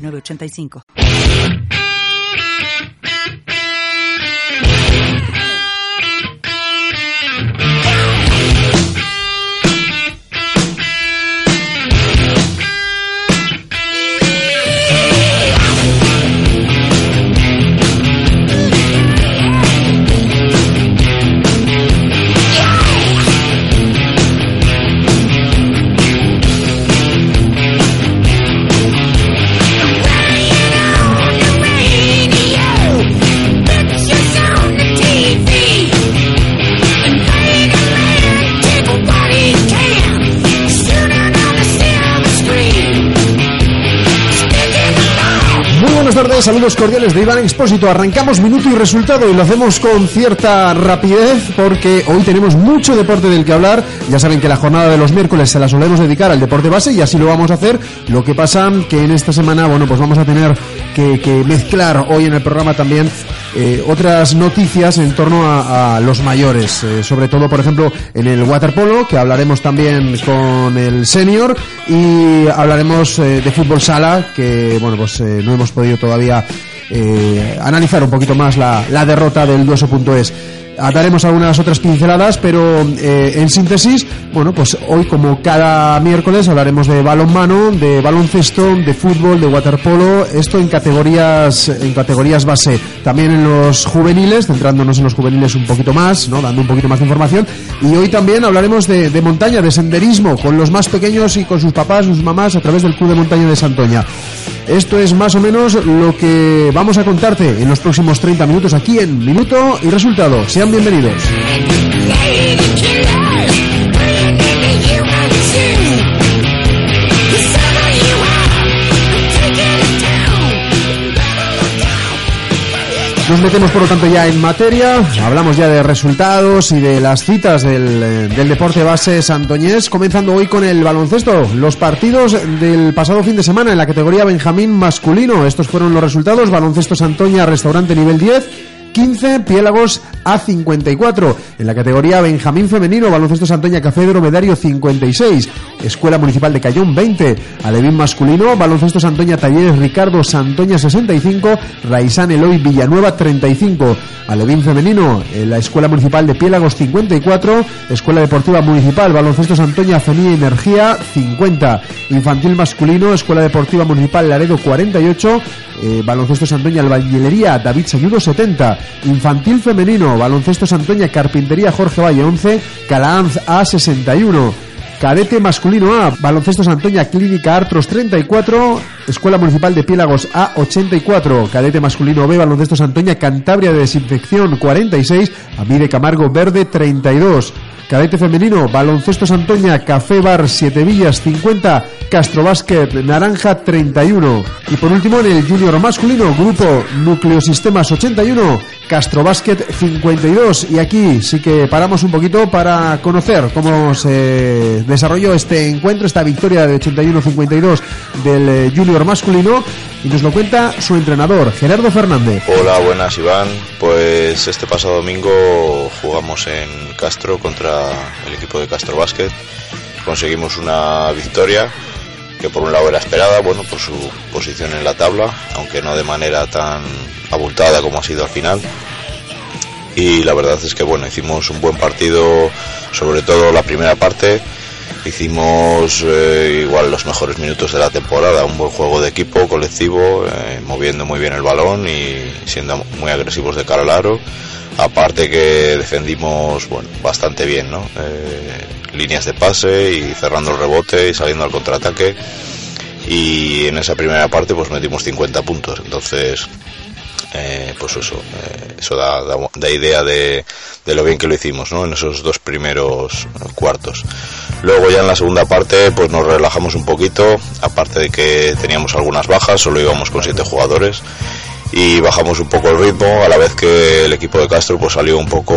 8985. 985. saludos cordiales de Iván Expósito. Arrancamos minuto y resultado y lo hacemos con cierta rapidez porque hoy tenemos mucho deporte del que hablar. Ya saben que la jornada de los miércoles se la solemos dedicar al deporte base y así lo vamos a hacer. Lo que pasa que en esta semana, bueno, pues vamos a tener que, mezclar hoy en el programa también eh, otras noticias en torno a, los mayores, eh, sobre todo, por ejemplo, en el waterpolo, que hablaremos también con el senior y hablaremos eh, de fútbol sala, que, bueno, pues no hemos podido todavía analizar un poquito más la, la derrota del dueso.es daremos algunas otras pinceladas, pero eh, en síntesis, bueno, pues hoy como cada miércoles hablaremos de balonmano, de baloncesto, de fútbol, de waterpolo, esto en categorías en categorías base, también en los juveniles, centrándonos en los juveniles un poquito más, ¿no? dando un poquito más de información, y hoy también hablaremos de, de montaña, de senderismo, con los más pequeños y con sus papás, sus mamás a través del Club de Montaña de Santoña. Esto es más o menos lo que vamos a contarte en los próximos 30 minutos aquí en Minuto y Resultado. Sean bienvenidos. Nos metemos por lo tanto ya en materia, hablamos ya de resultados y de las citas del, eh, del, deporte base santoñés, comenzando hoy con el baloncesto, los partidos del pasado fin de semana en la categoría Benjamín masculino, estos fueron los resultados, baloncesto Santoña, restaurante nivel 10, 15, Piélagos A54. En la categoría Benjamín Femenino, Baloncesto Santoña Café Dromedario 56. Escuela Municipal de Cayón 20. Alevín Masculino, Baloncesto Santoña Talleres Ricardo Santoña 65. Raizán Eloy Villanueva 35. Alevín Femenino, en la Escuela Municipal de Piélagos 54. Escuela Deportiva Municipal, Baloncesto Santoña Fenía Energía 50. Infantil Masculino, Escuela Deportiva Municipal Laredo 48. Eh, baloncesto Santoña Albañilería David Sayudo 70. Infantil femenino, baloncesto Santoña, Carpintería Jorge Valle 11, Calaanz A 61. Cadete masculino A, Baloncesto Santoña, Clínica Artros 34, Escuela Municipal de Piélagos A 84, Cadete masculino B, Baloncesto Santoña, Cantabria de Desinfección 46, Amide Camargo Verde 32. Cadete femenino, Baloncesto Santoña, Café Bar 7 Villas 50, Castro Basket Naranja 31. Y por último en el junior masculino, Grupo Nucleosistemas 81, Castro Basket 52. Y aquí sí que paramos un poquito para conocer cómo se desarrolló este encuentro, esta victoria de 81-52 del eh, junior masculino. Y nos lo cuenta su entrenador, Gerardo Fernández. Hola, buenas Iván. Pues este pasado domingo jugamos en Castro contra el equipo de Castro Basket. Conseguimos una victoria que por un lado era esperada, bueno, por su posición en la tabla, aunque no de manera tan abultada como ha sido al final. Y la verdad es que bueno, hicimos un buen partido, sobre todo la primera parte. Hicimos eh, igual los mejores minutos de la temporada, un buen juego de equipo colectivo, eh, moviendo muy bien el balón y siendo muy agresivos de cara al aro Aparte que defendimos bueno, bastante bien, ¿no? Eh, líneas de pase y cerrando el rebote y saliendo al contraataque. Y en esa primera parte pues metimos 50 puntos. Entonces eh, pues eso, eh, eso da, da, idea de, de, lo bien que lo hicimos, ¿no? En esos dos primeros cuartos. Luego ya en la segunda parte, pues nos relajamos un poquito, aparte de que teníamos algunas bajas, solo íbamos con siete jugadores y bajamos un poco el ritmo a la vez que el equipo de Castro pues salió un poco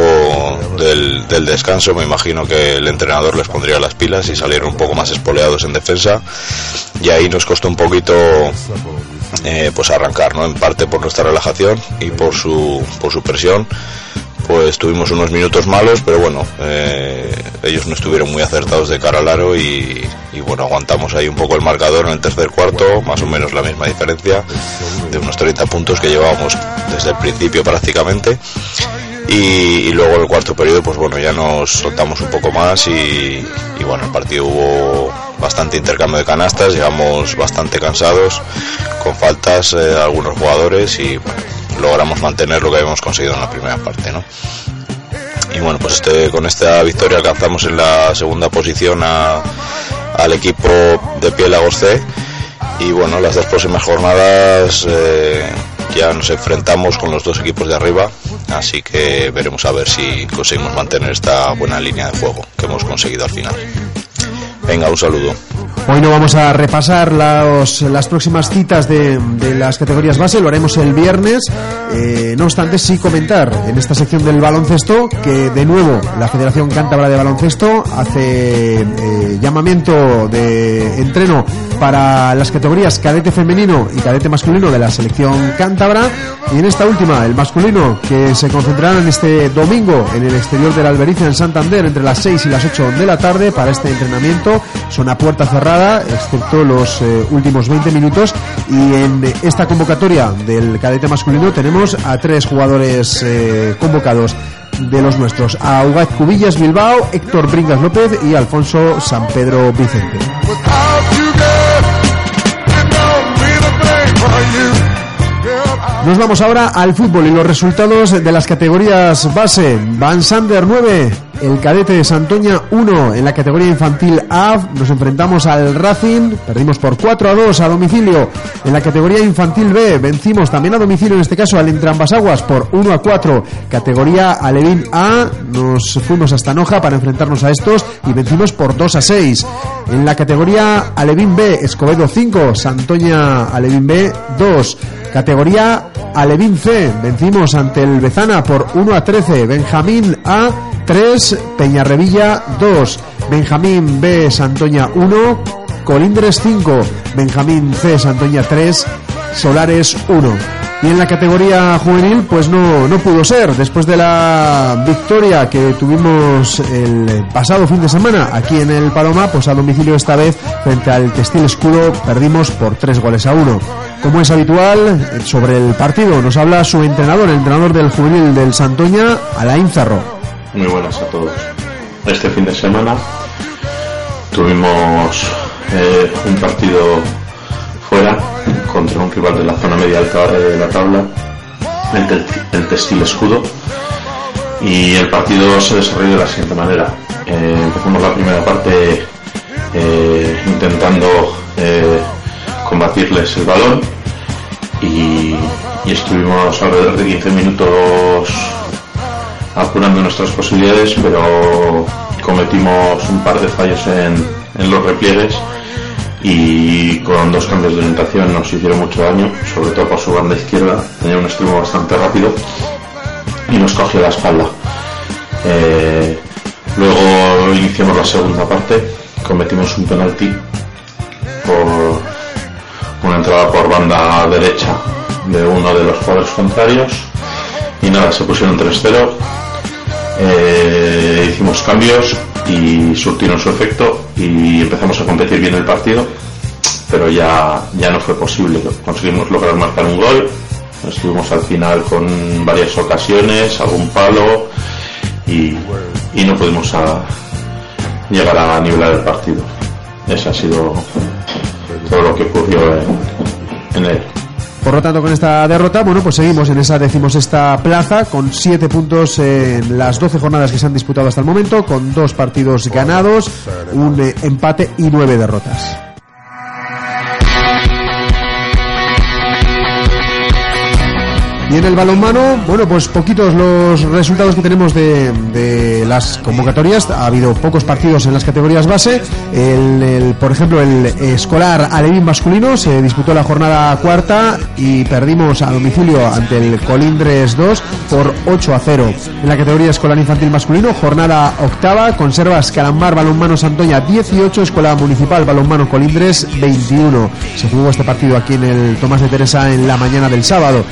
del, descanso me imagino que el entrenador les pondría las pilas y salieron un poco más espoleados en defensa y ahí nos costó un poquito eh, pues arrancar, ¿no? En parte por nuestra relajación y por su, por su presión. Pues tuvimos unos minutos malos, pero bueno, eh, ellos no estuvieron muy acertados de cara al aro y, bueno, aguantamos ahí un poco el marcador en el tercer cuarto, más o menos la misma diferencia, de unos 30 puntos que llevábamos desde el principio prácticamente. Y, luego el cuarto periodo, pues bueno, ya nos soltamos un poco más y, bueno, el partido hubo bastante intercambio de canastas, llegamos bastante cansados, con faltas eh, algunos jugadores y logramos mantener lo que habíamos conseguido en la primera parte, ¿no? Y bueno, pues este, con esta victoria alcanzamos en la segunda posición al equipo de Piélagos C y bueno, las dos próximas jornadas eh, ya nos enfrentamos con los dos equipos de arriba, así que veremos a ver si conseguimos mantener esta buena línea de juego que hemos conseguido al final. Venga, un saludo. Hoy no vamos a repasar las próximas citas de, las categorías base, lo haremos el viernes. Eh, no obstante, sí comentar en esta sección del baloncesto que de nuevo la Federación Cántabra de Baloncesto hace eh, llamamiento de entreno para las categorías cadete femenino y cadete masculino de la selección cántabra. Y en esta última, el masculino, que se concentrarán este domingo en el exterior de la Albericia en Santander entre las 6 y las 8 de la tarde para este entrenamiento. Son a puerta cerrada, excepto los eh, últimos 20 minutos. Y en esta convocatoria del cadete masculino tenemos a tres jugadores eh, convocados de los nuestros, a Ugaz Cubillas Bilbao, Héctor Bringas López y Alfonso San Pedro Vicente. Nos vamos ahora al fútbol y los resultados de las categorías base. Van Sander 9, el cadete de Santoña 1 en la categoría infantil A. Nos enfrentamos al Racing, perdimos por 4 a 2 a domicilio. En la categoría infantil B vencimos también a domicilio, en este caso al Aguas por 1 a 4. Categoría Alevín A, nos fuimos hasta Noja para enfrentarnos a estos y vencimos por 2 a 6. En la categoría Alevín B, Escobedo 5, Santoña Alevín B 2. Categoría Alevín C, vencimos ante el Bezana por 1 a 13. Benjamín A 3, Peñarrevilla 2. Benjamín B, Santoña 1. Colindres 5, Benjamín C, Santoña 3. Solares 1. Y en la categoría juvenil, pues no, no pudo ser. Después de la victoria que tuvimos el pasado fin de semana aquí en el Paloma, pues a domicilio esta vez frente al Textil Escudo perdimos por 3 goles a 1. Como es habitual, sobre el partido nos habla su entrenador, el entrenador del juvenil del Santoña, Alain Zarro. Muy buenas a todos. Este fin de semana tuvimos eh, un partido fuera contra un rival de la zona media alta de la tabla, el, Textil Escudo, y el partido se desarrolló de la siguiente manera. Eh, empezamos la primera parte eh, intentando combatirles el balón y, estuvimos alrededor de 15 minutos apurando nuestras posibilidades, pero cometimos un par de fallos en, los repliegues y con dos cambios de orientación nos hicieron mucho daño, sobre todo por su banda izquierda, tenía un extremo bastante rápido y nos cogió la espalda. Eh, luego iniciamos la segunda parte, cometimos un penalti por una entrada por banda derecha de uno de los jugadores contrarios y nada, se pusieron 3-0 eh, hicimos cambios y surtieron su efecto y empezamos a competir bien el partido pero ya, ya no fue posible. Conseguimos lograr marcar un gol. Estuvimos al final con varias ocasiones algún palo y, y no pudimos llegar a nivelar el partido. Ese ha sido todo lo que ocurrió en, él. Por lo tanto, con esta derrota, bueno, pues seguimos en esa esta plaza con siete puntos en las 12 jornadas que se han disputado hasta el momento, con dos partidos ganados, un eh, empate y nueve derrotas. Y en el balonmano, bueno, pues poquitos los resultados que tenemos de, las convocatorias. Ha habido pocos partidos en las categorías base. El, por ejemplo, el escolar alevín masculino se disputó la jornada cuarta y perdimos a domicilio ante el Colindres 2 por 8 a 0. En la categoría escolar infantil masculino, jornada octava, conservas Calamar Balonmano Santoña 18, Escuela Municipal Balonmano Colindres 21. Se jugó este partido aquí en el Tomás de Teresa en la mañana del sábado.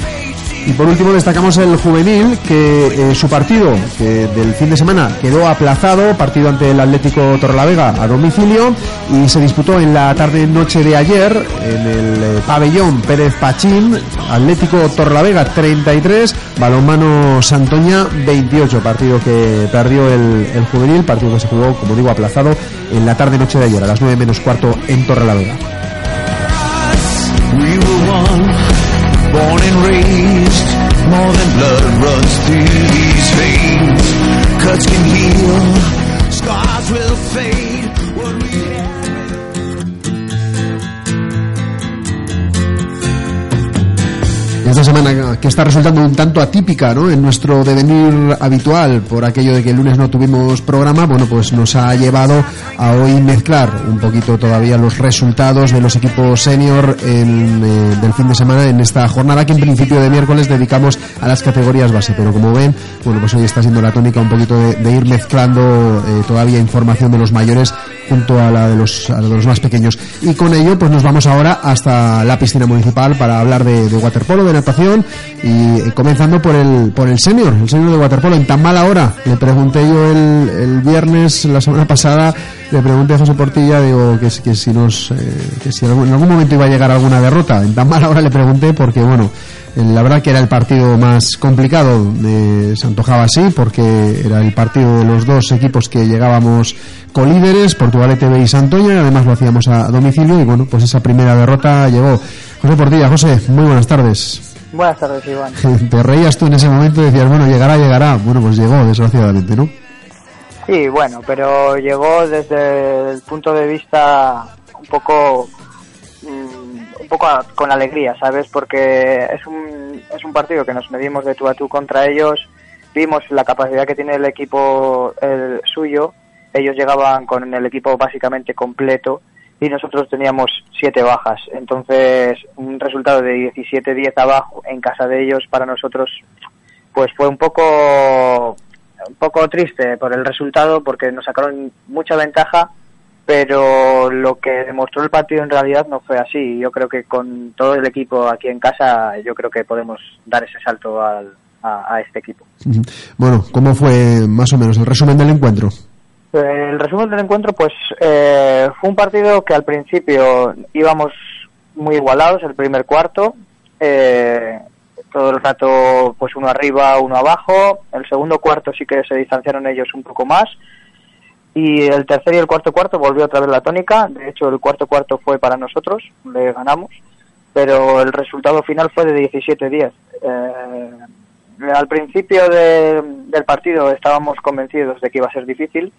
Y por último destacamos el juvenil, que eh, su partido del fin de semana quedó aplazado, partido ante el Atlético Torrelavega a domicilio, y se disputó en la tarde-noche de ayer en el eh, pabellón Pérez Pachín, Atlético Torrelavega 33, Balonmano Santoña 28, partido que perdió el, juvenil, partido que se jugó, como digo, aplazado en la tarde-noche de ayer, a las 9 menos cuarto en Torrelavega. Born and raised. More than blood runs through these veins. Cuts can heal, scars will fade. Esta semana que está resultando un tanto atípica ¿no? en nuestro devenir habitual por aquello de que el lunes no tuvimos programa, bueno, pues nos ha llevado a hoy mezclar un poquito todavía los resultados de los equipos senior en, eh, del fin de semana en esta jornada que en principio de miércoles dedicamos a las categorías base, pero como ven, bueno, pues hoy está siendo la tónica un poquito de, ir mezclando eh, todavía información de los mayores junto a la de los, los más pequeños. Y con ello, pues nos vamos ahora hasta la piscina municipal para hablar de, waterpolo, de y eh, comenzando por el, por el senior, el senior de waterpolo. En tan mala hora, le pregunté yo el, el viernes, la semana pasada, le pregunté a José Portilla, digo, que, que si nos, eh, que si en algún momento iba a llegar alguna derrota. En tan mala hora le pregunté porque, bueno, la verdad que era el partido más complicado, de se antojaba así, porque era el partido de los dos equipos que llegábamos colíderes, Portugalete B y Santoña, además lo hacíamos a domicilio y bueno, pues esa primera derrota llegó. José Portilla, José, muy buenas tardes. Buenas tardes, Iván. Te reías tú en ese momento y decías, bueno, llegará, llegará. Bueno, pues llegó, desgraciadamente, ¿no? Sí, bueno, pero llegó desde el punto de vista un poco mm, un poco con alegría, ¿sabes? Porque es un, es un partido que nos medimos de tú a tú contra ellos, vimos la capacidad que tiene el equipo el suyo, ellos llegaban con el equipo básicamente completo y nosotros teníamos siete bajas. Entonces, un resultado de 17-10 abajo en casa de ellos para nosotros, pues fue un poco, un poco triste por el resultado porque nos sacaron mucha ventaja, pero lo que demostró el partido en realidad no fue así. Yo creo que con todo el equipo aquí en casa, yo creo que podemos dar ese salto al, a, a este equipo. Bueno, ¿cómo fue más o menos el resumen del encuentro? El resumen del encuentro, pues eh, fue un partido que al principio íbamos muy igualados, el primer cuarto, eh, todo el rato pues uno arriba, uno abajo, el segundo cuarto sí que se distanciaron ellos un poco más y el tercer y el cuarto cuarto volvió otra vez la tónica, de hecho el cuarto cuarto fue para nosotros, le ganamos, pero el resultado final fue de 17-10. Eh, al principio del partido estábamos convencidos de que iba a ser difícil,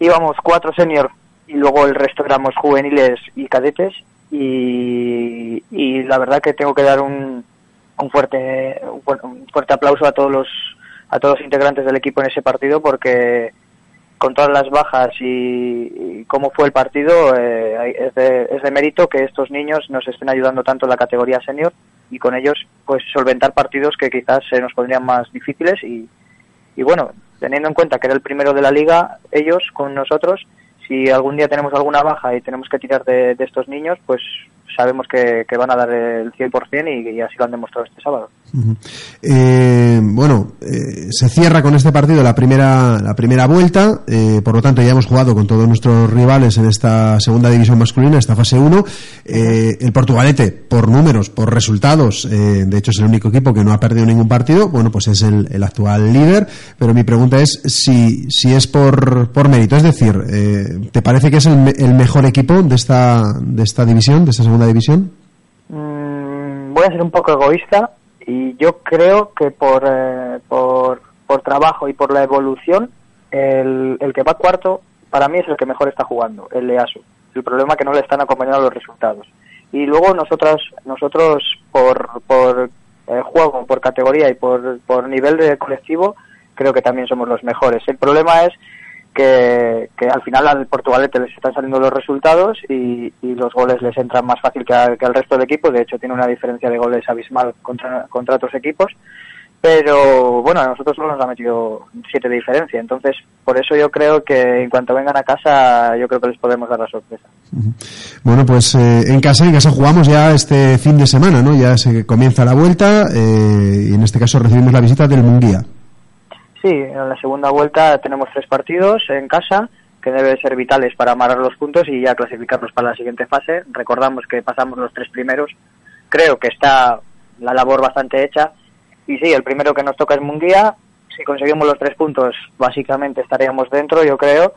íbamos cuatro senior y luego el resto éramos juveniles y cadetes y, la verdad que tengo que dar un, un fuerte un fuerte aplauso a todos los a todos los integrantes del equipo en ese partido porque con todas las bajas y, cómo fue el partido eh, es, de, es de mérito que estos niños nos estén ayudando tanto en la categoría senior y con ellos pues solventar partidos que quizás se nos pondrían más difíciles y, y bueno teniendo en cuenta que era el primero de la liga, ellos con nosotros, si algún día tenemos alguna baja y tenemos que tirar de, de estos niños, pues sabemos que, van a dar el 100% y, y así lo han demostrado este sábado. Eh, bueno, eh, se cierra con este partido la primera, la primera vuelta, eh, por lo tanto ya hemos jugado con todos nuestros rivales en esta segunda división masculina, esta fase 1. el Portugalete, por números, por resultados, de hecho es el único equipo que no ha perdido ningún partido, bueno, pues es el, actual líder, pero mi pregunta es si, si es por, por mérito, es decir, ¿te parece que es el, el, mejor equipo de esta, de esta división, de esta segunda división? Mm, voy a ser un poco egoísta y yo creo que por, eh, por, por, trabajo y por la evolución, el, el, que va cuarto para mí es el que mejor está jugando, el EASU. El problema es que no le están acompañando los resultados. Y luego nosotras, nosotros por, por eh, juego, por categoría y por, por nivel de colectivo, creo que también somos los mejores. El problema es que, al final al Portugalete les están saliendo los resultados y, y los goles les entran más fácil que, a- que al resto del equipo. De hecho, tiene una diferencia de goles abismal contra, contra otros equipos. Pero bueno, a nosotros solo nos ha metido siete de diferencia. Entonces, por eso yo creo que en cuanto vengan a casa, yo creo que les podemos dar la sorpresa. Bueno, pues eh, en casa, en casa jugamos ya este fin de semana, ¿no? Ya se comienza la vuelta eh, y en este caso recibimos la visita del Munguía. Sí, en la segunda vuelta tenemos tres partidos en casa que deben ser vitales para amarrar los puntos y ya clasificarnos para la siguiente fase. Recordamos que pasamos los tres primeros. Creo que está la labor bastante hecha. Y sí, el primero que nos toca es Munguía. Si conseguimos los tres puntos, básicamente estaríamos dentro, yo creo.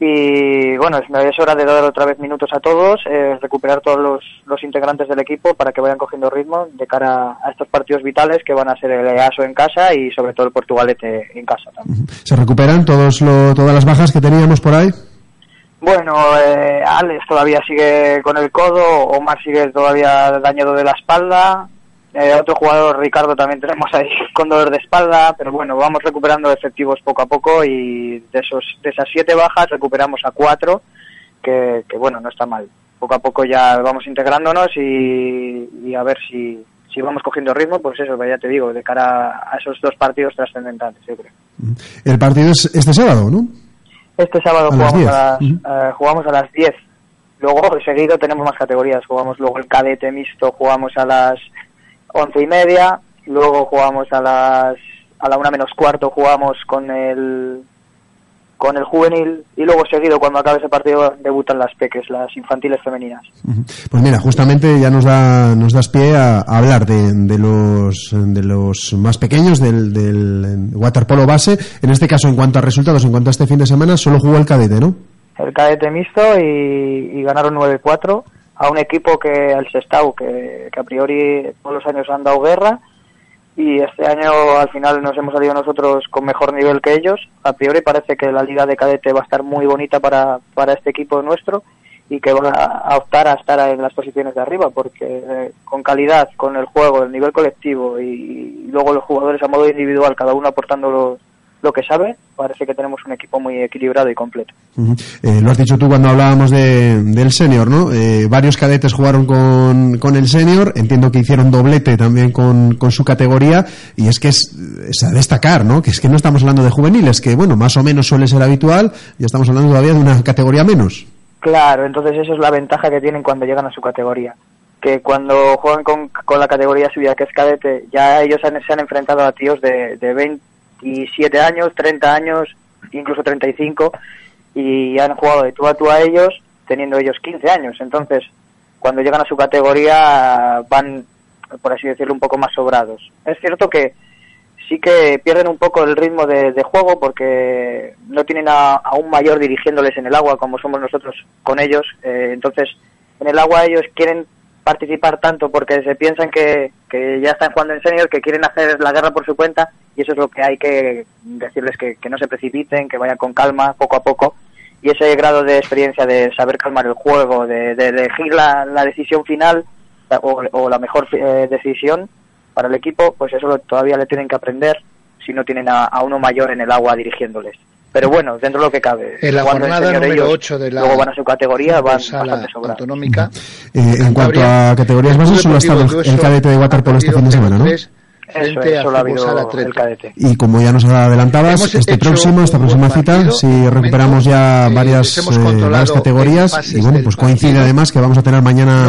Y bueno, es, hora de dar otra vez minutos a todos, eh, recuperar todos los, los integrantes del equipo para que vayan cogiendo ritmo de cara a estos partidos vitales que van a ser el EASO en casa y sobre todo el Portugalete en casa también. ¿Se recuperan todos lo- todas las bajas que teníamos por ahí? Bueno, eh, Alex todavía sigue con el codo, Omar sigue todavía dañado de la espalda, eh, otro jugador, Ricardo, también tenemos ahí con dolor de espalda, pero bueno, vamos recuperando efectivos poco a poco y de esos de esas siete bajas recuperamos a cuatro, que, que bueno, no está mal. Poco a poco ya vamos integrándonos y, y a ver si, si vamos cogiendo ritmo, pues eso, ya te digo, de cara a esos dos partidos trascendentales, yo creo. El partido es este sábado, ¿no? Este sábado A las jugamos, 10. a las, eh, jugamos a las 10. Luego, seguido, tenemos más categorías. Jugamos luego el cadete mixto, jugamos a las once y media. Luego jugamos a las a la una menos cuarto, jugamos con el con el juvenil. Y luego, seguido, cuando acabe ese partido, debutan las peques, las infantiles femeninas. Pues mira, justamente ya nos da nos das pie a, a hablar de, de los de los más pequeños del, del waterpolo base. En este caso, en cuanto a resultados, en cuanto a este fin de semana, solo jugó el cadete, ¿no? el cadete mixto y, y ganaron 9-4 a un equipo que al Sestao que, que a priori todos los años han dado guerra y este año al final nos hemos salido nosotros con mejor nivel que ellos. A priori parece que la liga de cadete va a estar muy bonita para, para este equipo nuestro y que va a optar a estar en las posiciones de arriba porque eh, con calidad, con el juego, el nivel colectivo y, y luego los jugadores a modo individual cada uno aportando lo, lo que sabe parece que tenemos un equipo muy equilibrado y completo. Eh, lo has dicho tú cuando hablábamos de, del senior, ¿no? Eh, varios cadetes jugaron con, con el senior, entiendo que hicieron doblete también con, con su categoría, y es que es, es a destacar, ¿no? Que es que no estamos hablando de juveniles, que bueno, más o menos suele ser habitual, ya estamos hablando todavía de una categoría menos. Claro, entonces eso es la ventaja que tienen cuando llegan a su categoría. Que cuando juegan con, con la categoría suya, que es cadete, ya ellos han- se han enfrentado a tíos de, de 27 años, 30 años, incluso 35, y han jugado de tú a tú a ellos, teniendo ellos 15 años. Entonces, cuando llegan a su categoría, van, por así decirlo, un poco más sobrados. Es cierto que sí que pierden un poco el ritmo de, de juego porque no tienen a, a un mayor dirigiéndoles en el agua como somos nosotros con ellos. Eh, entonces, en el agua ellos quieren participar tanto porque se piensan que, que ya están jugando en senior, que quieren hacer la guerra por su cuenta y eso es lo que hay que decirles que, que no se precipiten, que vayan con calma, poco a poco. Y ese grado de experiencia de saber calmar el juego, de, de elegir la, la decisión final o, o la mejor eh, decisión para el equipo, pues eso lo- todavía le tienen que aprender si no tienen a, a uno mayor en el agua dirigiéndoles. Pero bueno, dentro de lo que cabe. En la jugando jornada número ellos, 8 de la luego van a su categoría, van bastante autonómica. Eh, en cuanto a categorías bases, solo ha estado el, el cadete de waterpolo este fin de semana, ¿no? Eso, Eso frente es, a solo ha habido Fútbol Atleti. cadete. Y como ya nos adelantabas, Hemos este próximo, esta próxima cita, si recuperamos ya varias, eh, varias categorías y bueno, pues coincide partido. además que vamos a tener mañana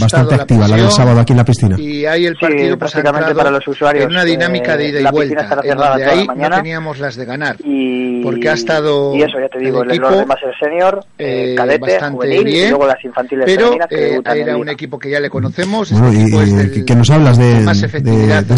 bastante la activa, la del sábado aquí en la piscina. Y ahí el Sí, partido pues, ha prácticamente para los usuarios, en una dinámica de eh, ida y la vuelta, en donde toda la ahí no mañana. teníamos las de ganar. Y, Porque ha estado y eso ya te digo, el equipo, el senior, eh, cadete, bastante juvenil bien, y luego las infantiles Pero eh, era un equipo que ya le conocemos. Bueno, este y, que, que nos hablas de,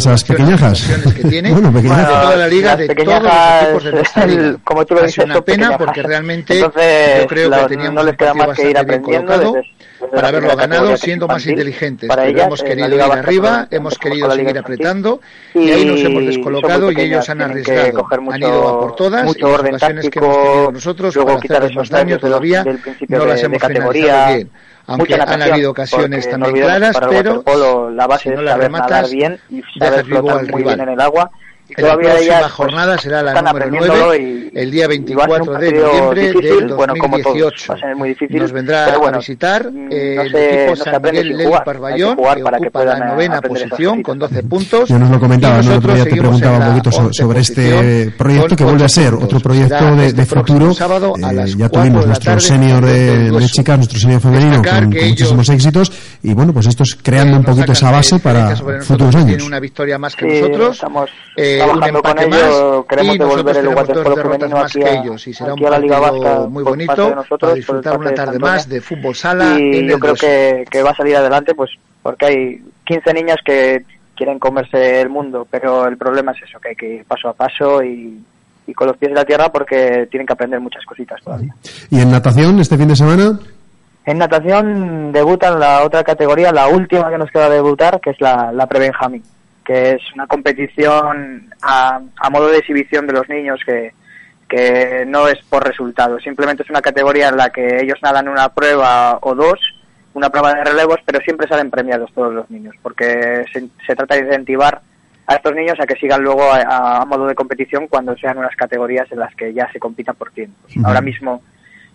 esas pequeñajas. que tiene. bueno, pequeñajas. de toda la liga, de pequeñajas, todos los equipos de el- como tú lo dices, sido una pena pequeñajas. porque realmente Entonces, yo creo la- que teníamos no les un queda partido más que ir bastante bien aprendiendo colocado desde- desde para haberlo ganado siendo más inteligentes. Para ellas, hemos querido ir arriba, hemos querido seguir infantil. apretando y, ahí nos hemos descolocado y ellos han arriesgado. han ido a por todas mucho y las orden ocasiones que hemos tenido nosotros luego para hacerles esos más daño los- todavía no las hemos finalizado bien. Aunque han habido ocasiones también claras, pero la base si no la rematas, bien y saber flotar al muy rival. bien en el agua. Y la próxima ellas, jornada pues, será la número aprendiéndolo 9, y- el día y va a ser un 24 de noviembre difícil, del bueno, como todos, 2018. va a ser muy difícil, Nos vendrá bueno, a visitar mm, eh, no el se- equipo no se San Miguel Lely jugar, hay que que para ocupa la novena posición con 12 puntos. Ya nos lo comentaba, Y ¿no? el otro nosotros día te preguntaba un poquito so- 11 sobre este proyecto que vuelve a ser otro proyecto de, este de próximo futuro. sábado a Eh, las ya cuatro tuvimos nuestro senior en el de, chicas, nuestro senior femenino con, con muchísimos éxitos y bueno, pues esto es creando Eh, un poquito esa base para sobre nosotros, futuros que años. Tienen una victoria más que nosotros, eh, un trabajando con empate ello, más queremos y devolver nosotros el tenemos dos derrotas femenino más aquí que a- ellos y será un partido Vasca muy de bonito nosotros, para disfrutar una de tarde más de fútbol sala y en yo el creo que, que va a salir adelante pues porque hay 15 niñas que quieren comerse el mundo pero el problema es eso que hay que ir paso a paso y, y con los pies en la tierra porque tienen que aprender muchas cositas todavía. Y en natación, este fin de semana, en natación debutan la otra categoría la última que nos queda debutar que es la, la pre-benjamín que es una competición a, a modo de exhibición de los niños que que no es por resultados, simplemente es una categoría en la que ellos nadan una prueba o dos, una prueba de relevos, pero siempre salen premiados todos los niños, porque se, se trata de incentivar a estos niños a que sigan luego a, a modo de competición cuando sean unas categorías en las que ya se compita por tiempos. Ahora mismo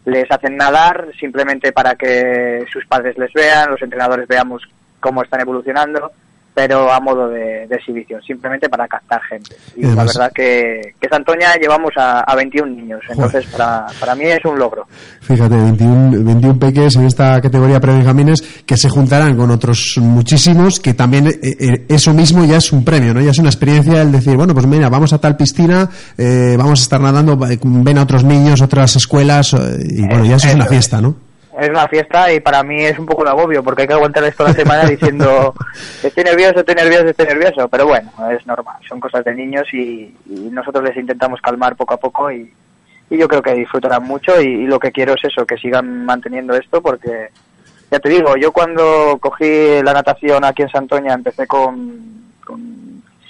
les hacen nadar simplemente para que sus padres les vean, los entrenadores veamos cómo están evolucionando, pero a modo de, de exhibición, simplemente para captar gente. Y Y además- la verdad que, que Santoña llevamos a, a 21 niños, entonces para, para mí es un logro. fíjate, 21, 21 peques en esta categoría pre-benjamines que se juntarán con otros muchísimos que también eh, eh, eso mismo ya es un premio, ¿no? Ya es una experiencia el decir, bueno, pues mira, vamos a tal piscina, eh, vamos a estar nadando, ven a otros niños, otras escuelas y bueno, ya eso es una fiesta, ¿no? Es una fiesta y para mí es un poco de agobio porque hay que aguantar esto la semana diciendo estoy nervioso, estoy nervioso, estoy nervioso, pero bueno, es normal, son cosas de niños y, y nosotros les intentamos calmar poco a poco y, y yo creo que disfrutarán mucho y, y lo que quiero es eso, que sigan manteniendo esto porque ya te digo, yo cuando cogí la natación aquí en Santoña empecé con, con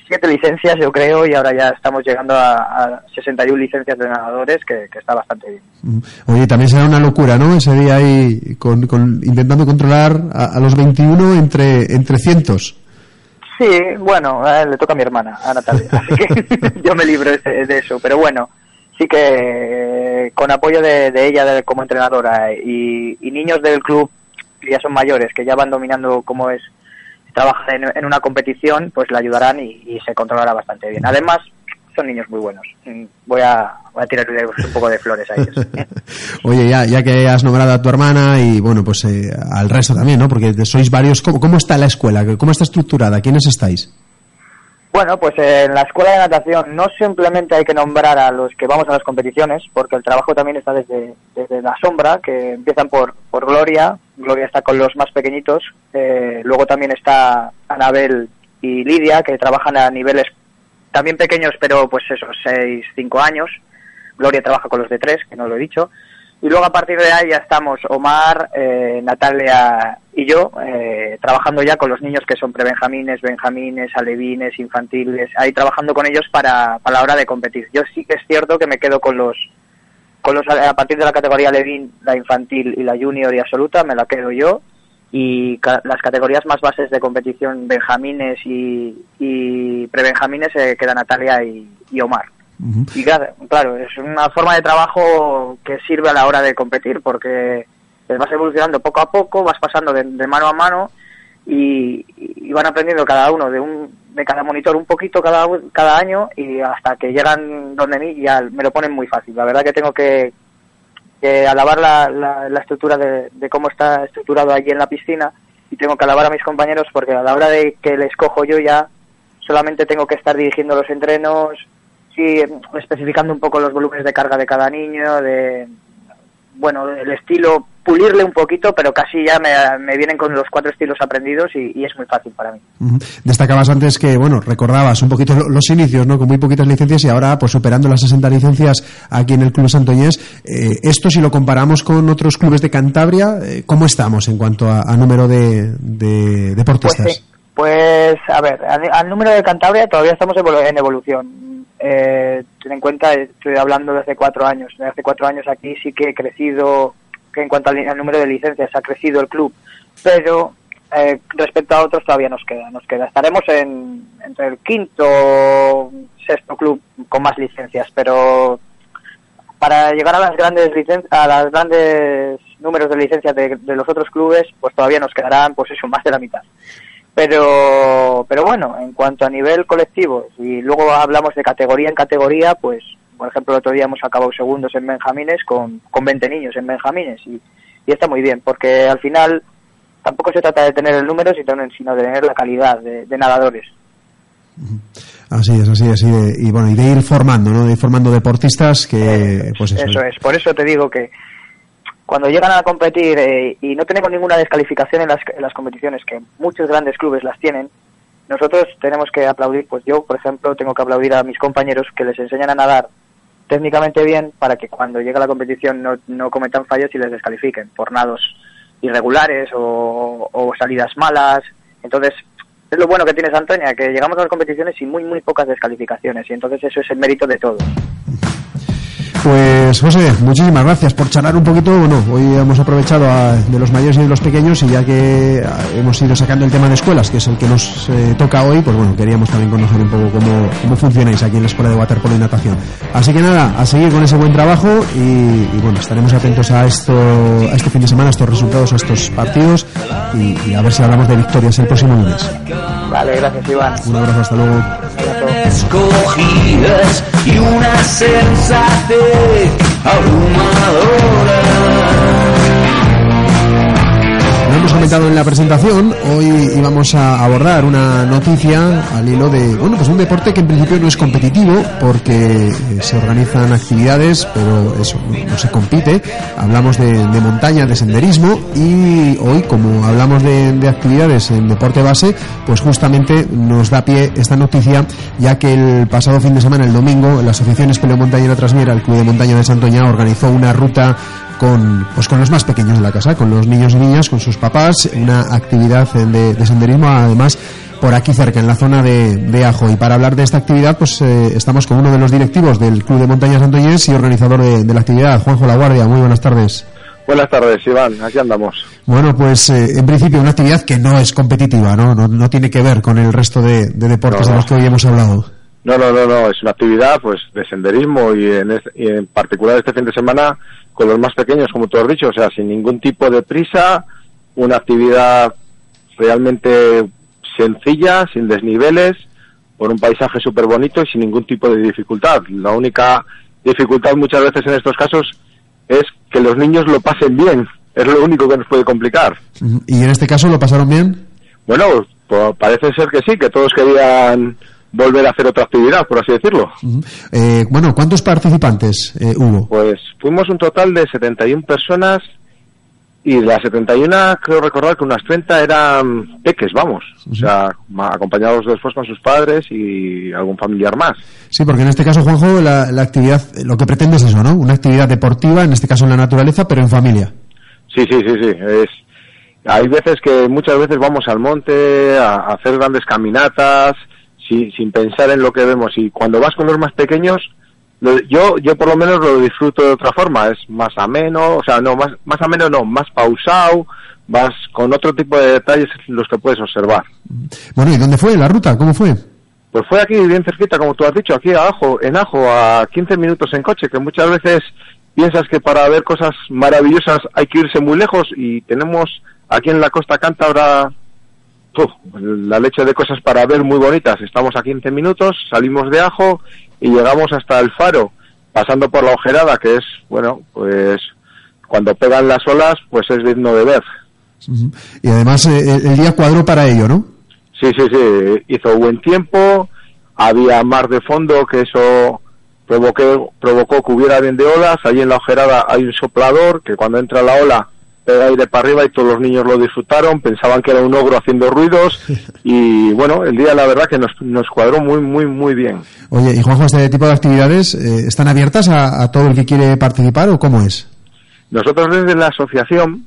siete licencias yo creo y ahora ya estamos llegando a, a 61 licencias de nadadores que, que está bastante bien. Mm. Oye, también será una locura, ¿no? Ese día ahí con, con- intentando controlar a, a los 21 entre, entre cientos. Sí, bueno, le toca a mi hermana, a Natalia, así que yo me libro de, de eso, pero bueno, sí que eh, con apoyo de, de ella de- como entrenadora y, y niños del club que ya son mayores, que ya van dominando cómo es trabajar en, una competición, pues le ayudarán y, se controlará bastante bien. Además, son niños muy buenos. Mm, Voy a, voy a tirarle un poco de flores a ellos. Oye, ya, ya que has nombrado a tu hermana y bueno, pues eh, al resto también, ¿no? Porque sois varios. ¿Cómo, cómo está la escuela? ¿Cómo está estructurada? ¿Quiénes estáis? Bueno, pues en la escuela de natación no simplemente hay que nombrar a los que vamos a las competiciones, porque el trabajo también está desde, desde la sombra, que empiezan por, por Gloria, Gloria está con los más pequeñitos, eh, luego también está Anabel y Lidia, que trabajan a niveles también pequeños, pero pues esos 6, 5 años, Gloria trabaja con los de 3, que no lo he dicho, y luego a partir de ahí ya estamos Omar, eh, Natalia y yo eh, trabajando ya con los niños que son prebenjamines, benjamines, alevines, infantiles, ahí trabajando con ellos para, para la hora de competir. Yo sí que es cierto que me quedo con los con los a partir de la categoría Levin, la infantil y la junior y absoluta me la quedo yo y ca- las categorías más bases de competición benjamines y, y prebenjamines se queda Natalia y Omar. Y claro, claro, es una forma de trabajo que sirve a la hora de competir porque pues vas evolucionando poco a poco, vas pasando de, mano a mano y, van aprendiendo cada uno de un de cada monitor un poquito cada cada año y hasta que llegan donde mí ya me lo ponen muy fácil. La verdad que tengo que, que alabar la, la, la estructura de, de cómo está estructurado allí en la piscina y tengo que alabar a mis compañeros porque a la hora de que les cojo yo ya solamente tengo que estar dirigiendo los entrenos, sí, especificando un poco los volúmenes de carga de cada niño, de bueno, el estilo, pulirle un poquito, pero casi ya me, me vienen con los cuatro estilos aprendidos y, y es muy fácil para mí. Destacabas antes que, bueno, recordabas un poquito lo- los inicios, ¿no? Con muy poquitas licencias y ahora, pues superando las 60 licencias aquí en el Club Santoñés. Eh, esto, si lo comparamos con otros clubes de Cantabria, eh, ¿cómo estamos en cuanto a, a número de, de Pues deportistas? sí, pues a ver, al, al número de Cantabria todavía estamos en evolución. Eh, ten en cuenta, estoy hablando de hace cuatro años. De hace cuatro años aquí sí que he crecido, que en cuanto al, número de licencias ha crecido el club, pero eh, respecto a otros todavía nos queda, nos queda. Estaremos en, entre el quinto sexto club con más licencias, pero para llegar a las grandes licen- a las grandes números de licencias de, de los otros clubes, pues todavía nos quedarán, pues eso, más de la mitad. Pero, pero bueno, en cuanto a nivel colectivo, y luego hablamos de categoría en categoría, pues, por ejemplo, el otro día hemos acabado segundos en Benjamines con, con 20 niños en Benjamines, y, y está muy bien, porque al final tampoco se trata de tener el número, sino, sino de tener la calidad de, de nadadores. Así es, así es. Y, de, y bueno, y de ir formando, ¿no? De ir formando deportistas que, pues eso. Eso es, por eso te digo que cuando llegan a competir eh, y no tenemos ninguna descalificación en las, competiciones, que muchos grandes clubes las tienen, nosotros tenemos que aplaudir, pues yo, por ejemplo, tengo que aplaudir a mis compañeros que les enseñan a nadar técnicamente bien para que cuando llegue la competición no, no cometan fallos y les descalifiquen por nados irregulares o, o salidas malas. Entonces, es lo bueno que tienes, Antonia, que llegamos a las competiciones sin muy, muy pocas descalificaciones y entonces eso es el mérito de todos. Pues José, muchísimas gracias por charlar un poquito. Bueno, hoy hemos aprovechado a- de los mayores y de los pequeños y ya que ah, hemos ido sacando el tema de escuelas, que es el que nos eh, toca hoy, pues bueno, queríamos también conocer un poco cómo, cómo funcionáis aquí en la Escuela de Waterpolo y Natación. Así que nada, a seguir con ese buen trabajo y, y bueno, estaremos atentos a esto, a este fin de semana, a estos resultados, a estos partidos y, y a ver si hablamos de victorias el próximo lunes. Vale, gracias, Iván. Un abrazo, hasta luego. Escogidas y una sensatez abrumadora. Hemos comentado en la presentación, hoy íbamos a abordar una noticia al hilo de, bueno, pues un deporte que en principio no es competitivo porque eh, se organizan actividades, pero eso, no se compite. Hablamos de, de montaña, de senderismo y hoy, como hablamos de, de actividades en deporte base, pues justamente nos da pie esta noticia, ya que el pasado fin de semana, el domingo, la Asociación Espeleo Montañera Trasmiera, el Club de Montaña de Santoña, organizó una ruta con pues con los más pequeños de la casa, con los niños y niñas, con sus papás, una actividad de, de senderismo además por aquí cerca, en la zona de, de Ajo. Y para hablar de esta actividad, pues eh, estamos con uno de los directivos del Club de Montaña Santoñés y organizador de, de la actividad, Juanjo La Guardia. Muy buenas tardes. Buenas tardes, Iván. Aquí andamos. Bueno, pues eh, en principio una actividad que no es competitiva, ¿no? No, no tiene que ver con el resto de, de deportes No, de los que hoy hemos hablado. No, no, no, no. Es una actividad, pues, de senderismo y en, es- y en particular este fin de semana con los más pequeños, como tú has dicho, o sea, sin ningún tipo de prisa, una actividad realmente sencilla, sin desniveles, por un paisaje súper bonito y sin ningún tipo de dificultad. La única dificultad muchas veces en estos casos es que los niños lo pasen bien. Es lo único que nos puede complicar. Y en este caso lo pasaron bien. Bueno, pues, parece ser que sí, que todos querían volver a hacer otra actividad, por así decirlo. Eh, bueno, ¿cuántos participantes eh, hubo? Pues fuimos un total de 71 personas y de las 71 creo recordar que unas 30 eran peques, vamos. O sea, acompañados después con sus padres y algún familiar más. Sí, porque en este caso, Juanjo, la, la actividad, lo que pretende es eso, ¿no? Una actividad deportiva, en este caso en la naturaleza, pero en familia. Sí, sí, sí, sí. Es, hay veces que muchas veces vamos al monte a, a hacer grandes caminatas sin, sin pensar en lo que vemos y cuando vas con los más pequeños, lo- yo, yo por lo menos lo disfruto de otra forma. Es más ameno, o sea, no, más, más ameno no, más pausado, vas con otro tipo de detalles los que puedes observar. Bueno, ¿y dónde fue la ruta? ¿Cómo fue? Pues fue aquí bien cerquita, como tú has dicho, aquí abajo, en Ajo, a 15 minutos en coche, que muchas veces piensas que para ver cosas maravillosas hay que irse muy lejos y tenemos aquí en la costa cántabra uf, la leche de cosas para ver muy bonitas. Estamos a 15 minutos, salimos de Ajo y llegamos hasta el faro, pasando por la ojerada, que es, bueno, pues cuando pegan las olas, pues es digno de ver. Y además eh, el, día cuadró para ello, ¿no? Sí, sí, sí. Hizo buen tiempo, había mar de fondo, que eso provocó, provocó que hubiera bien de olas. Allí en la ojerada hay un soplador que cuando entra la ola pega aire para arriba y todos los niños lo disfrutaron. Pensaban que era un ogro haciendo ruidos. Y bueno, el día la verdad que nos, nos cuadró muy, muy, muy bien. Oye, y Juanjo, este tipo de actividades eh, están abiertas a, a todo el que quiere participar o cómo es? Nosotros desde la asociación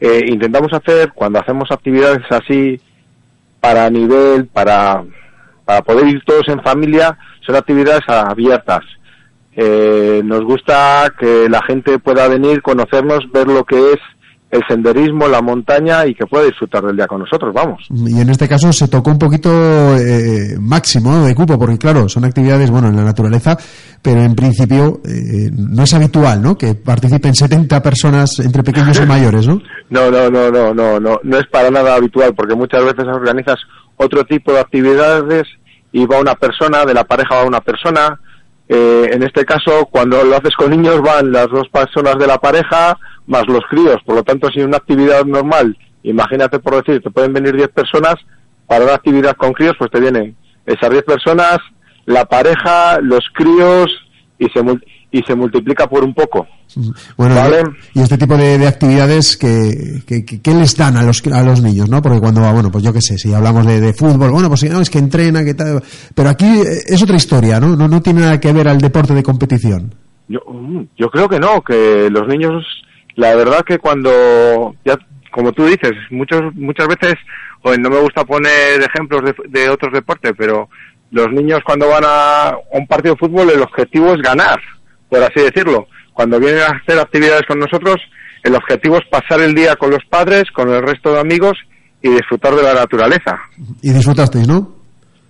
eh, intentamos hacer, cuando hacemos actividades así para nivel, para, para poder ir todos en familia, son actividades abiertas. Eh, nos gusta que la gente pueda venir, conocernos, ver lo que es el senderismo, la montaña y que pueda disfrutar del día con nosotros, vamos. Y en este caso se tocó un poquito eh, máximo de cupo, porque claro, son actividades, bueno, en la naturaleza, pero en principio eh, no es habitual, ¿no? Que participen 70 personas entre pequeños y mayores, ¿no? No, no, no, no, no, no, no es para nada habitual, porque muchas veces organizas otro tipo de actividades y va una persona, de la pareja va una persona. Eh, en este caso, cuando lo haces con niños, van las dos personas de la pareja más los críos. Por lo tanto, si una actividad normal, imagínate por decir, te pueden venir 10 personas, para una actividad con críos, pues te vienen esas 10 personas, la pareja, los críos y se, y se multiplica por un poco. Bueno, Vale. y este tipo de, de actividades que, que, que- que les dan a los, a los niños, ¿no? Porque cuando, bueno, pues yo qué sé, si hablamos de, de fútbol, bueno, pues no, es que entrena, que tal, pero aquí eh, es otra historia, ¿no? No, no tiene nada que ver al deporte de competición. Yo, mm, yo creo que no, que los niños, la verdad que cuando, ya, como tú dices, muchos, muchas veces, joder, no me gusta poner ejemplos de, de otros deportes, pero los niños cuando van a, un partido de fútbol el objetivo es ganar, por así decirlo. Cuando vienen a hacer actividades con nosotros, el objetivo es pasar el día con los padres, con el resto de amigos y disfrutar de la naturaleza. Y disfrutasteis, ¿no?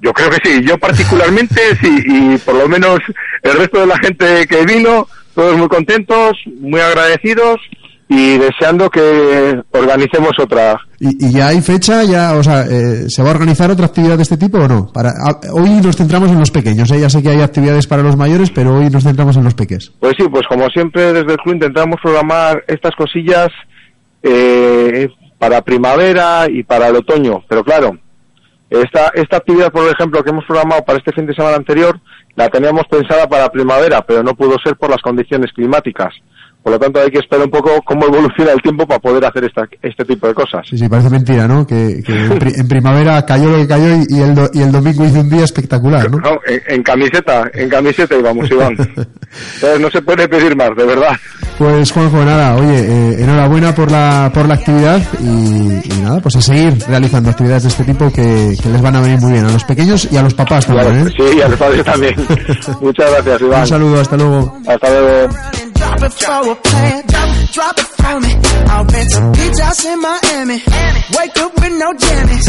Yo creo que sí, yo particularmente sí, y por lo menos el resto de la gente que vino, todos muy contentos, muy agradecidos y deseando que organicemos otra. ¿Y, y ya hay fecha? ya, o sea, eh, ¿Se va a organizar otra actividad de este tipo o no? Para, a- hoy nos centramos en los pequeños, ¿eh? ya sé que hay actividades para los mayores, pero hoy nos centramos en los peques. Pues sí, pues como siempre desde el club intentamos programar estas cosillas eh, para primavera y para el otoño, pero claro, esta, esta actividad, por ejemplo, que hemos programado para este fin de semana anterior, la teníamos pensada para primavera, pero no pudo ser por las condiciones climáticas. Por lo tanto, hay que esperar un poco cómo evoluciona el tiempo para poder hacer esta, este tipo de cosas. Sí, sí, parece mentira, ¿no? Que, que en, pri- en primavera cayó lo que cayó y, y el, do- y el domingo hizo un día espectacular, ¿no? No, en, en camiseta, en camiseta íbamos, Iván. Entonces no se puede pedir más, de verdad. Pues Juanjo, nada, oye, eh, enhorabuena por la, por la actividad y, y nada, pues a seguir realizando actividades de este tipo que, que les van a venir muy bien a los pequeños y a los papás también, ¿eh? Sí, y a los padres también. Muchas gracias, Iván. Un saludo, hasta luego. Hasta luego. Drop it for a plan, drop, drop it for me. I'll rent a beach house in Miami. Wake up with no jammies.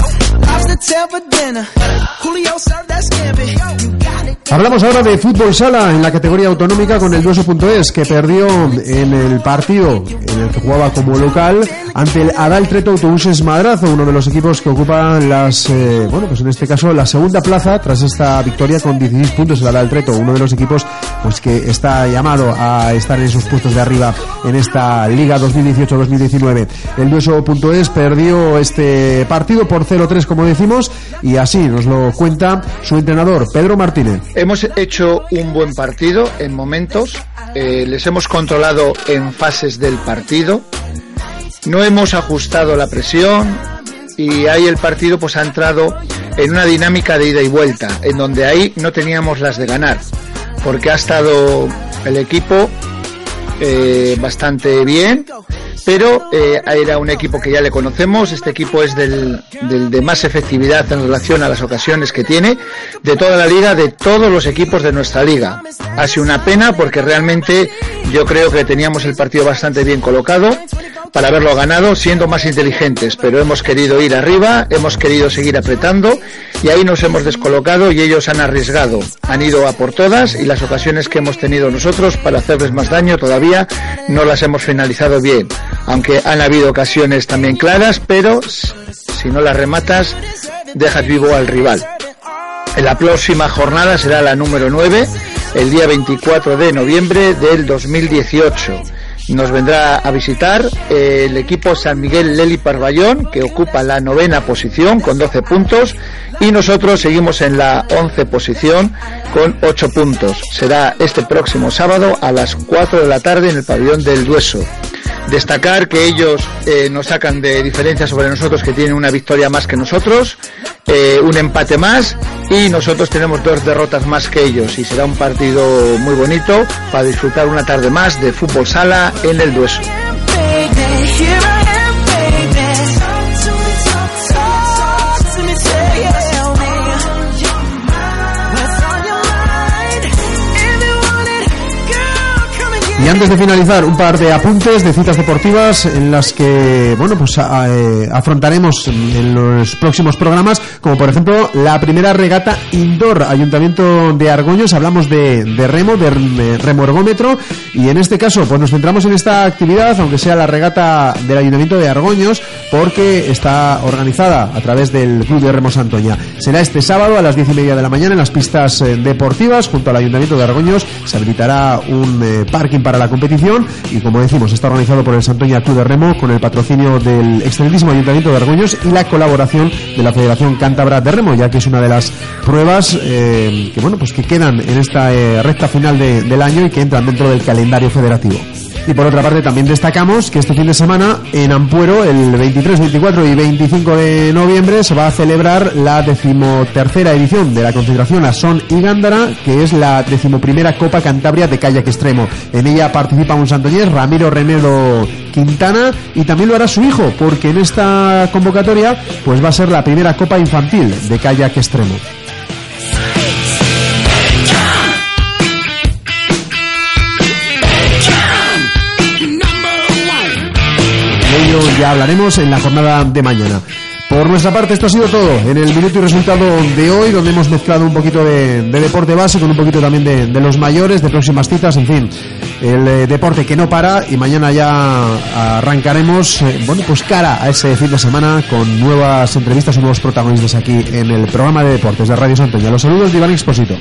Lobster tail for dinner. Julio served that scampi. You got it. Hablamos ahora de fútbol sala en la categoría autonómica con el Duoso.es que perdió en el partido en el que jugaba como local ante el Adal Treto Autobuses Madrazo, uno de los equipos que ocupan las, eh, bueno, pues en este caso la segunda plaza tras esta victoria con 16 puntos el Adal Treto, uno de los equipos pues que está llamado a estar en esos puestos de arriba en esta Liga 2018-2019. El Duoso.es perdió este partido por 0-3 como decimos y así nos lo cuenta su entrenador Pedro Martínez. Hemos hecho un buen partido en momentos, eh, les hemos controlado en fases del partido, no hemos ajustado la presión y ahí el partido pues ha entrado en una dinámica de ida y vuelta, en donde ahí no teníamos las de ganar, porque ha estado el equipo eh, bastante bien, pero eh, era un equipo que ya le conocemos, este equipo es del, del de más efectividad en relación a las ocasiones que tiene de toda la liga, de todos los equipos de nuestra liga. Ha sido una pena porque realmente yo creo que teníamos el partido bastante bien colocado para haberlo ganado siendo más inteligentes, pero hemos querido ir arriba, hemos querido seguir apretando y ahí nos hemos descolocado y ellos han arriesgado, han ido a por todas y las ocasiones que hemos tenido nosotros para hacerles más daño todavía no las hemos finalizado bien, aunque han habido ocasiones también claras, pero si no las rematas dejas vivo al rival. La próxima jornada será la número 9, el día 24 de noviembre del 2018. Nos vendrá a visitar el equipo San Miguel Leli Parvallón, que ocupa la novena posición con 12 puntos, y nosotros seguimos en la 11 posición con 8 puntos. Será este próximo sábado a las 4 de la tarde en el pabellón del Dueso. Destacar que ellos eh, nos sacan de diferencia sobre nosotros, que tienen una victoria más que nosotros, eh, un empate más y nosotros tenemos dos derrotas más que ellos. Y será un partido muy bonito para disfrutar una tarde más de fútbol sala en el Dueso. Antes de finalizar, un par de apuntes de citas deportivas en las que, bueno, pues eh, afrontaremos en los próximos programas, como por ejemplo la primera regata indoor, Ayuntamiento de Argoños, hablamos de, de remo, de remorgómetro, y en este caso, pues nos centramos en esta actividad, aunque sea la regata del Ayuntamiento de Argoños, porque está organizada a través del Club de Remo Santoña. Será este sábado a las diez y media de la mañana en las pistas eh, deportivas, junto al Ayuntamiento de Argoños, se habilitará un eh, parking para la competición y como decimos está organizado por el Santoña Club de Remo con el patrocinio del excelentísimo Ayuntamiento de Argoños y la colaboración de la Federación Cántabra de Remo ya que es una de las pruebas eh, que bueno pues que quedan en esta eh, recta final del año y que entran dentro del calendario federativo. Y por otra parte también destacamos que este fin de semana en Ampuero, el 23, 24 y 25 de noviembre, se va a celebrar la decimotercera edición de la concentración a y Gándara, que es la decimoprimera Copa Cantabria de Kayak Extremo. En ella participa un santoñés, Ramiro Remedo Quintana, y también lo hará su hijo, porque en esta convocatoria pues va a ser la primera Copa Infantil de Kayak Extremo. Ya hablaremos en la jornada de mañana. Por nuestra parte, esto ha sido todo en el minuto y resultado de hoy, donde hemos mezclado un poquito de, deporte base con un poquito también de, los mayores, de próximas citas, en fin, el eh, deporte que no para y mañana ya arrancaremos, eh, bueno, pues cara a ese fin de semana con nuevas entrevistas y nuevos protagonistas aquí en el programa de deportes de Radio Santoña. Los saludos de Iván Exposito.